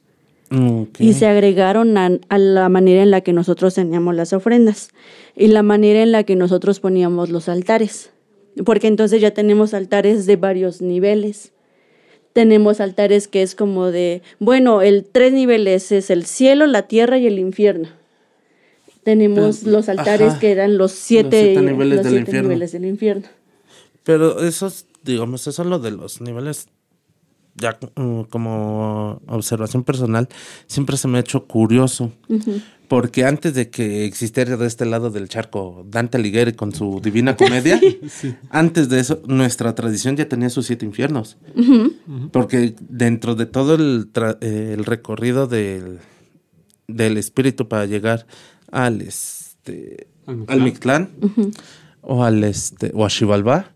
Y se agregaron a, a la manera en la que nosotros teníamos las ofrendas y la manera en la que nosotros poníamos los altares. Porque entonces ya tenemos altares de varios niveles. Tenemos altares que es como de, bueno, el tres niveles es el cielo, la tierra y el infierno. Tenemos Pero, los altares ajá, que eran los siete, siete niveles los del siete infierno. niveles del infierno. Pero esos, digamos, eso es lo de los niveles, ya mm, como observación personal, siempre se me ha hecho curioso. Porque antes de que existiera de este lado del charco Dante Alighieri con su Divina Comedia, [LAUGHS] antes de eso, nuestra tradición ya tenía sus siete infiernos. Porque dentro de todo el, tra- eh, el recorrido del, del espíritu para llegar al este Al al Mictlán. O al este o a Xibalbá,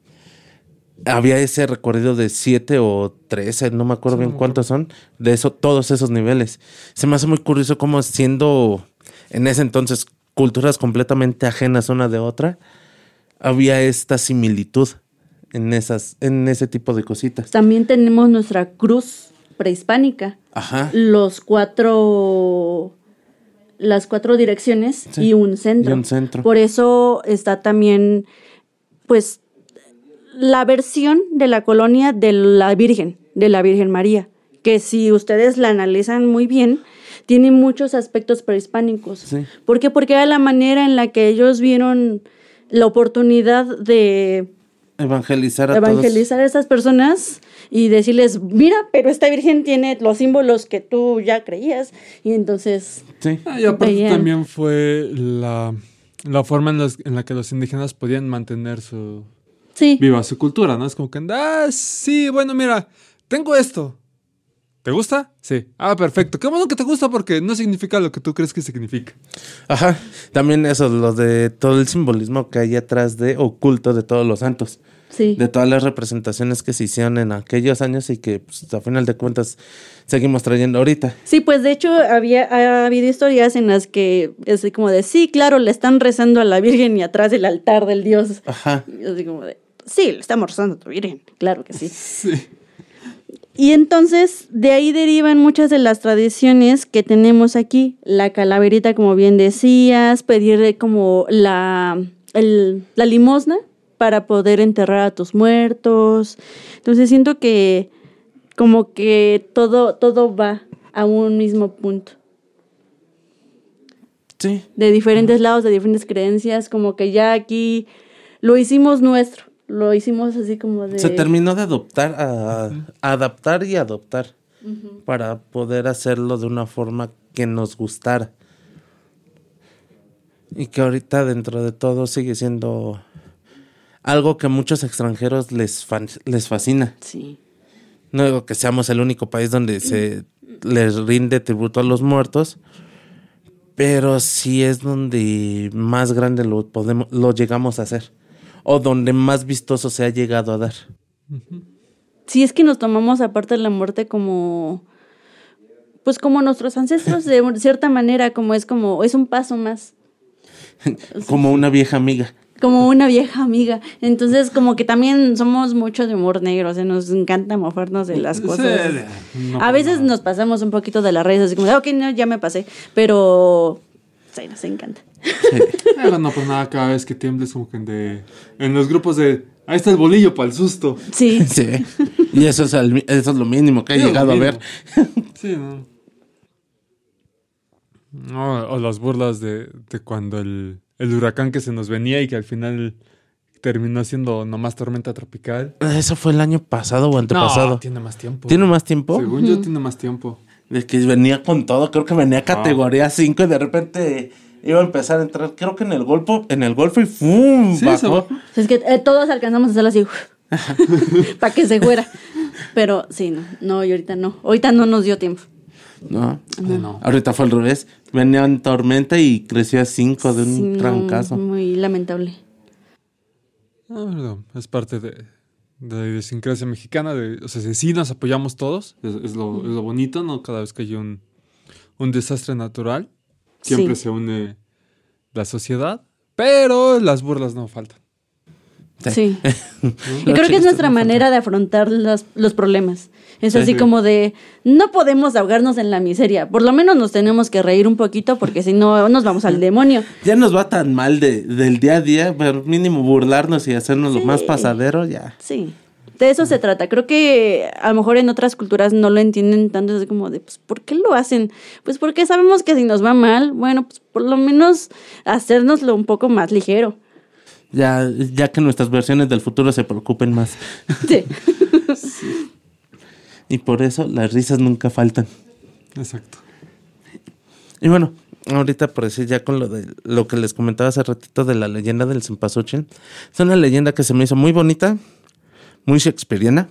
había ese recorrido de siete o trece, no me acuerdo bien cuántos son, de eso, todos esos niveles. Se me hace muy curioso cómo siendo en ese entonces culturas completamente ajenas una de otra, había esta similitud en esas, en ese tipo de cositas. También tenemos nuestra cruz prehispánica. Ajá. Los cuatro. Las cuatro direcciones Sí, y un centro. y un centro. Por eso está también, pues, la versión de la colonia de la Virgen, de la Virgen María. Que si ustedes la analizan muy bien, tiene muchos aspectos prehispánicos. Sí. ¿Por qué? Porque era la manera en la que ellos vieron la oportunidad de Evangelizar a evangelizar a esas personas y decirles, mira, pero esta virgen tiene los símbolos que tú ya creías. Y entonces. Sí. Ah, y aparte Veían. también fue la, la forma en, las- en la que los indígenas podían mantener su sí, viva su cultura, ¿no? Es como que, ah, sí, bueno, mira, tengo esto. ¿Te gusta? Sí. Ah, perfecto. Qué bueno que te gusta porque no significa lo que tú crees que significa. Ajá, también eso, lo de todo el simbolismo que hay atrás de oculto de todos los santos, sí. de todas las representaciones que se hicieron en aquellos años y que pues, a final de cuentas seguimos trayendo ahorita. Sí, pues de hecho había ha habido historias en las que es así como de, sí, claro, le están rezando a la Virgen y atrás del altar del Dios. Ajá, Y así como de, sí, le estamos rezando a tu Virgen, claro que sí. Sí. Y entonces de ahí derivan muchas de las tradiciones que tenemos aquí. La calaverita, como bien decías, pedir como la, el- la limosna para poder enterrar a tus muertos. Entonces siento que como que todo, todo va a un mismo punto. sí, De diferentes lados, de diferentes creencias, como que ya aquí lo hicimos nuestro. Lo hicimos así como de... se terminó de adoptar, a, adaptar y adoptar para poder hacerlo de una forma que nos gustara. Y que ahorita dentro de todo sigue siendo algo que a muchos extranjeros les, les fascina. Sí. No digo que seamos el único país donde se les rinde tributo a los muertos, pero sí es donde más grande lo podemos, lo llegamos a hacer. O donde más vistoso se ha llegado a dar. Sí, es que nos tomamos aparte de la muerte como, pues como nuestros ancestros de cierta manera, como es como, es un paso más, [LAUGHS] Como una vieja amiga. como una vieja amiga. Entonces como que también somos mucho de humor negro, o sea, nos encanta mofarnos de las cosas. Sí, no, A veces no. nos pasamos un poquito de las redes, así como, de, ok, no, ya me pasé, pero sí, nos encanta. Pero no, pues nada, cada vez que tiembles como que de... En los grupos de... Ahí está el bolillo para el susto. Sí, Sí. Y eso es, eso es lo mínimo que he Sí, llegado a ver. Sí, ¿no? No, o las burlas de, de cuando el, el huracán que se nos venía y que al final terminó siendo nomás tormenta tropical. Eso fue el año pasado o antepasado. No, tiene más tiempo. ¿Tiene más tiempo? Según yo, tiene más tiempo. De que venía con todo, creo que venía categoría 5 y de repente iba a empezar a entrar, creo que en el golfo, en el golfo y ¡fum! Sí, bajó. es que eh, todos alcanzamos a hacerlo así, [LAUGHS] para que se fuera. Pero sí, no, no, y ahorita no, ahorita no nos dio tiempo. No. No. Ahorita fue al revés. Venía en tormenta y creció a 5 de un Sí, no, trancazo. muy lamentable. Ah, pero es parte de, de la idiosincrasia mexicana. De, o sea, sí nos apoyamos todos, es, es lo, es lo bonito, ¿no? Cada vez que hay un, un desastre natural, siempre Sí. se une la sociedad, pero las burlas no faltan. Sí. [LAUGHS] Y creo que es nuestra no manera de afrontar los, los problemas. Es Sí. así Sí. como de, no podemos ahogarnos en la miseria. Por lo menos nos tenemos que reír un poquito porque si no nos vamos al demonio. Ya nos va tan mal de, del día a día, pero mínimo burlarnos y hacernos lo más pasadero, ya. Sí. De eso se trata. Creo que a lo mejor en otras culturas no lo entienden tanto. Es como de, pues, ¿por qué lo hacen? Pues porque sabemos que si nos va mal, bueno, pues por lo menos hacérnoslo un poco más ligero. Ya, ya que nuestras versiones del futuro se preocupen más. Sí. [LAUGHS] Y por eso las risas nunca faltan. Exacto. Y bueno, ahorita por decir ya con lo de lo que les comentaba hace ratito de la leyenda del Cempasúchil, es una leyenda que se me hizo muy bonita, muy shakespeariana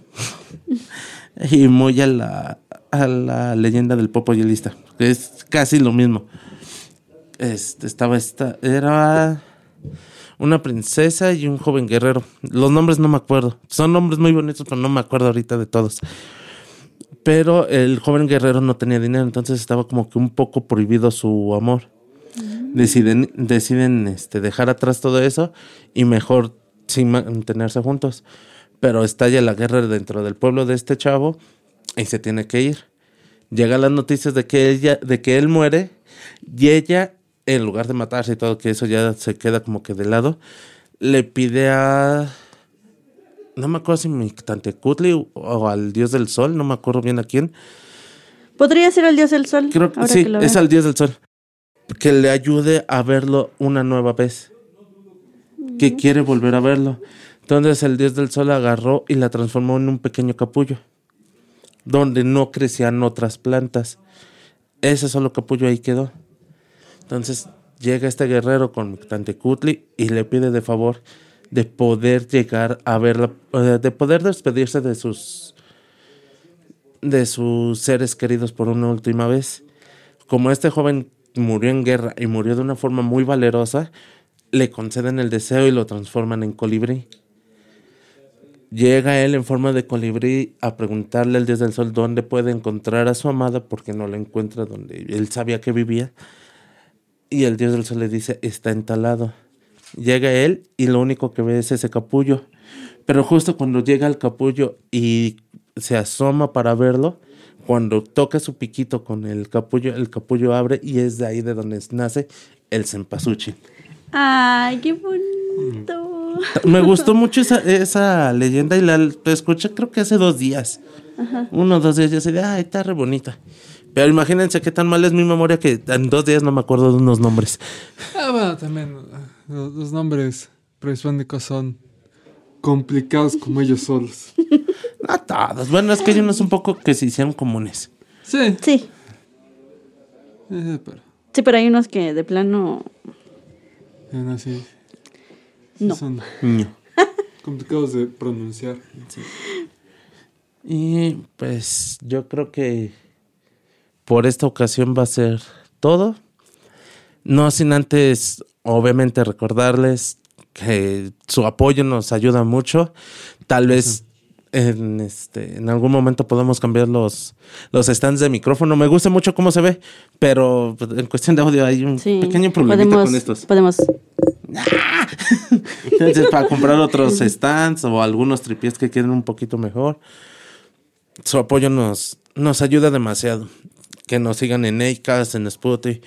[LAUGHS] y muy a la, a la leyenda del Popo Yelista, que es casi lo mismo. Este, estaba esta, era una princesa y un joven guerrero. Los nombres no me acuerdo. Son nombres muy bonitos, pero no me acuerdo ahorita de todos. Pero el joven guerrero no tenía dinero, entonces estaba como que un poco prohibido su amor. Deciden, deciden este, dejar atrás todo eso y mejor sin mantenerse juntos. Pero estalla la guerra dentro del pueblo de este chavo y se tiene que ir. Llegan las noticias de que ella, de que él muere y ella, en lugar de matarse y todo, que eso ya se queda como que de lado, le pide a no me acuerdo si Mictantecutli o, o al dios del sol, no me acuerdo bien a quién. Podría ser el dios del sol. Creo que sí, que es al dios del sol. Que le ayude a verlo una nueva vez. Que quiere volver a verlo. Entonces el dios del sol agarró y la transformó en un pequeño capullo. Donde no crecían otras plantas. Ese solo capullo ahí quedó. Entonces llega este guerrero con Mictantecutli y le pide de favor de poder llegar a verla, de poder despedirse de sus de sus seres queridos por una última vez. Como este joven murió en guerra y murió de una forma muy valerosa, le conceden el deseo y lo transforman en colibrí. Llega él en forma de colibrí a preguntarle al dios del sol dónde puede encontrar a su amada porque no la encuentra donde él sabía que vivía. Y el dios del sol le dice, está entalado. Llega él y lo único que ve es ese capullo. Pero justo cuando llega al capullo y se asoma para verlo, cuando toca su piquito con el capullo, el capullo abre y es de ahí de donde nace el cempasúchil. Ay, qué bonito. Me gustó mucho esa, esa leyenda y la escuché creo que hace dos días. Uno o dos días yo así de, ay, está re bonita. Pero imagínense qué tan mal es mi memoria que en dos días no me acuerdo de unos nombres. Ah, bueno, también ah, los, los nombres prehispánicos son complicados como ellos solos. [LAUGHS] No todos. Bueno, es que hay unos un poco que se hicieron comunes. Sí, Sí, eh, pero sí, pero hay unos que de plano aún así no. son [LAUGHS] complicados de pronunciar. Y pues yo creo que por esta ocasión va a ser todo. No sin antes, obviamente, recordarles que su apoyo nos ayuda mucho. Tal vez en, este, en algún momento podamos cambiar los, los stands de micrófono. Me gusta mucho cómo se ve, pero pues, en cuestión de audio hay un Sí. pequeño problemita podemos, con estos. Podemos. [LAUGHS] Entonces, para comprar otros stands o algunos tripiés que queden un poquito mejor, su apoyo nos, nos ayuda demasiado. Que nos sigan en Acast, en Spotify,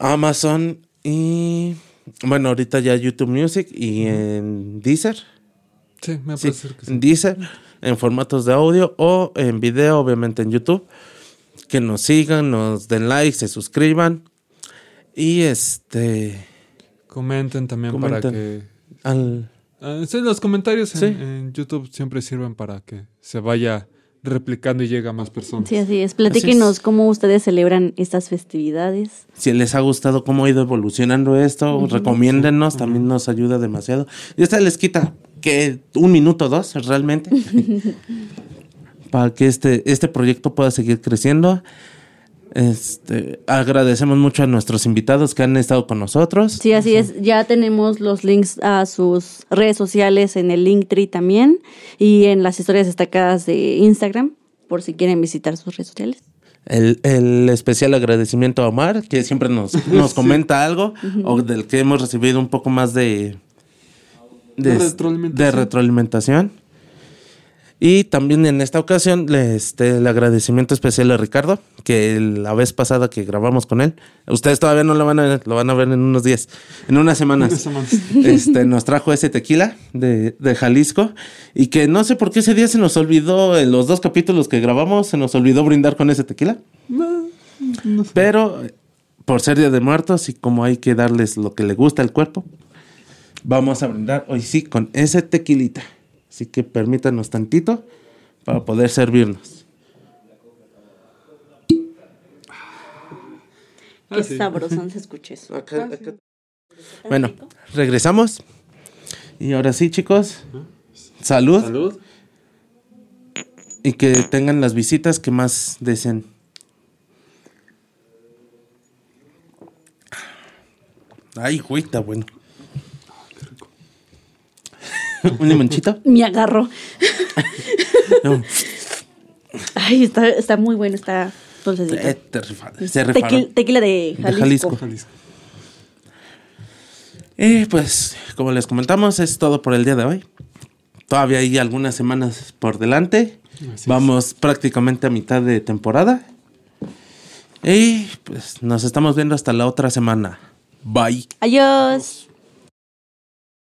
Amazon y bueno, ahorita ya YouTube Music y en Deezer. Sí, me Sí, parece que sí. en Deezer, en formatos de audio o en video, obviamente en YouTube. Que nos sigan, nos den like, se suscriban. Y este. Comenten también Comenten. para que... Al, Ah, sí, los comentarios en, Sí. en YouTube siempre sirven para que se vaya replicando y llegue a más personas. Sí, así es. Platíquenos Así es. cómo ustedes celebran estas festividades. Si les ha gustado cómo ha ido evolucionando esto, recomiéndennos, también nos ayuda demasiado. Y esta les quita que un minuto, dos, realmente, [LAUGHS] para que este, este proyecto pueda seguir creciendo. Este, agradecemos mucho a nuestros invitados que han estado con nosotros. Sí, así es. Ya tenemos los links a sus redes sociales en el Linktree también y en las historias destacadas de Instagram, por si quieren visitar sus redes sociales. El, el especial agradecimiento a Omar, que siempre nos, nos [LAUGHS] comenta algo, o del que hemos recibido un poco más de, De de retroalimentación. de retroalimentación. Y también en esta ocasión le, este, el agradecimiento especial a Ricardo, que la vez pasada que grabamos con él, ustedes todavía no lo van a ver, lo van a ver en unos días, en unas semanas. Unas semanas. [LAUGHS] Este, nos trajo ese tequila de, de Jalisco y que no sé por qué ese día se nos olvidó, en los dos capítulos que grabamos, se nos olvidó brindar con ese tequila. No, no sé. Pero por ser Día de Muertos y como hay que darles lo que le gusta al cuerpo, vamos a brindar hoy sí con ese tequilita. Así que permítanos tantito para poder servirnos. Qué sabrosón se [LAUGHS] escucha eso. Bueno, regresamos. Y ahora sí, chicos. Salud. Salud. Y que tengan las visitas que más deseen. Ay, güey, está bueno. [LAUGHS] ¿Un limonchito? Me agarro. [LAUGHS] No. Ay, está, está muy bueno, está dulcecito. Eh, te se. Tequil- tequila de Jalisco. Jalisco. Jalisco. Y pues, como les comentamos, es todo por el día de hoy. Todavía hay algunas semanas por delante. Así es. Vamos prácticamente a mitad de temporada. Y pues nos estamos viendo hasta la otra semana. Bye. Adiós.